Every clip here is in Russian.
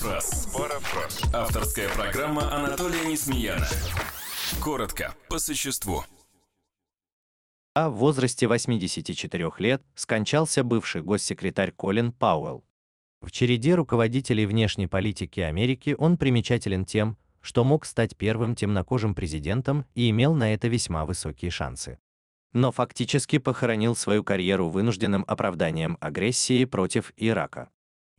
Парафраз. Парафраз. Авторская программа Анатолия Несмеяна. Коротко, по существу. А в возрасте 84 лет скончался бывший госсекретарь Колин Пауэлл. В череде руководителей внешней политики Америки он примечателен тем, что мог стать первым темнокожим президентом и имел на это весьма высокие шансы. Но фактически похоронил свою карьеру вынужденным оправданием агрессии против Ирака.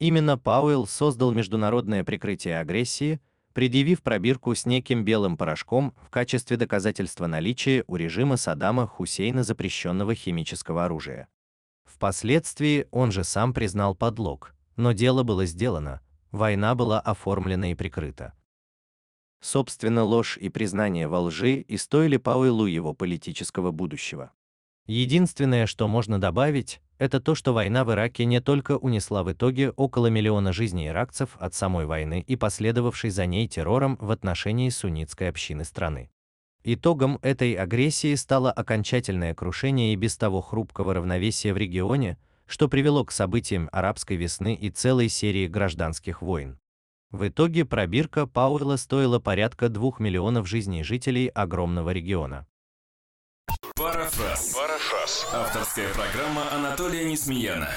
Именно Пауэлл создал международное прикрытие агрессии, предъявив пробирку с неким белым порошком в качестве доказательства наличия у режима Саддама Хусейна запрещенного химического оружия. Впоследствии он же сам признал подлог, но дело было сделано, война была оформлена и прикрыта. Собственно, ложь и признание во лжи и стоили Пауэллу его политического будущего. Единственное, что можно добавить, это то, что война в Ираке не только унесла в итоге около миллиона жизней иракцев от самой войны и последовавшей за ней террором в отношении суннитской общины страны. Итогом этой агрессии стало окончательное крушение и без того хрупкого равновесия в регионе, что привело к событиям арабской весны и целой серии гражданских войн. В итоге пробирка Пауэлла стоила порядка 2 миллионов жизней жителей огромного региона. Парафраз. Парафраз. Авторская программа Анатолия Несмеяна.